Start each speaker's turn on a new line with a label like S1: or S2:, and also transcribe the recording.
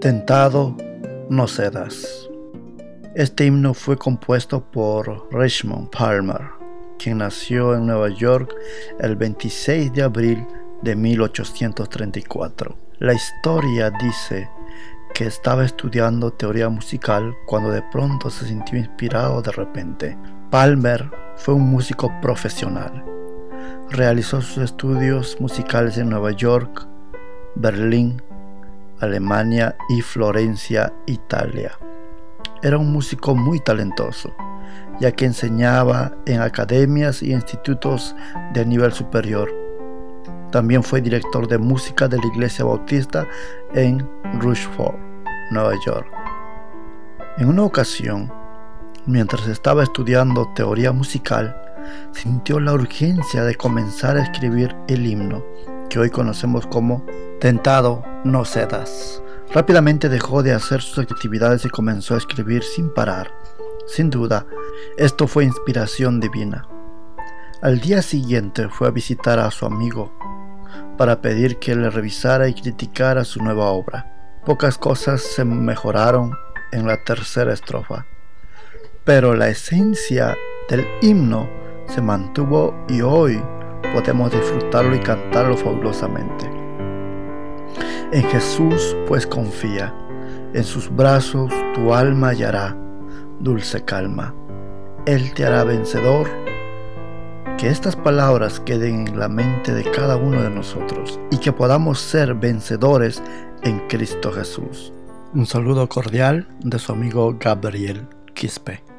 S1: Tentado, no cedas. Este himno fue compuesto por Richmond Palmer, quien nació en Nueva York el 26 de abril de 1834. La historia dice que estaba estudiando teoría musical cuando de pronto se sintió inspirado de repente. Palmer fue un músico profesional. Realizó sus estudios musicales en Nueva York, Berlín, Alemania y Florencia, Italia. Era un músico muy talentoso, ya que enseñaba en academias y institutos de nivel superior. También fue director de música de la Iglesia Bautista en Rushford, Nueva York. En una ocasión, mientras estaba estudiando teoría musical, sintió la urgencia de comenzar a escribir el himno que hoy conocemos como Tentado, no cedas. Rápidamente dejó de hacer sus actividades y comenzó a escribir sin parar. Sin duda, esto fue inspiración divina. Al día siguiente fue a visitar a su amigo para pedir que le revisara y criticara su nueva obra. Pocas cosas se mejoraron en la tercera estrofa, pero la esencia del himno se mantuvo y hoy podemos disfrutarlo y cantarlo fabulosamente. En Jesús pues confía, en sus brazos tu alma hallará dulce calma. Él te hará vencedor. Que estas palabras queden en la mente de cada uno de nosotros y que podamos ser vencedores en Cristo Jesús. Un saludo cordial de su amigo Gabriel Quispe.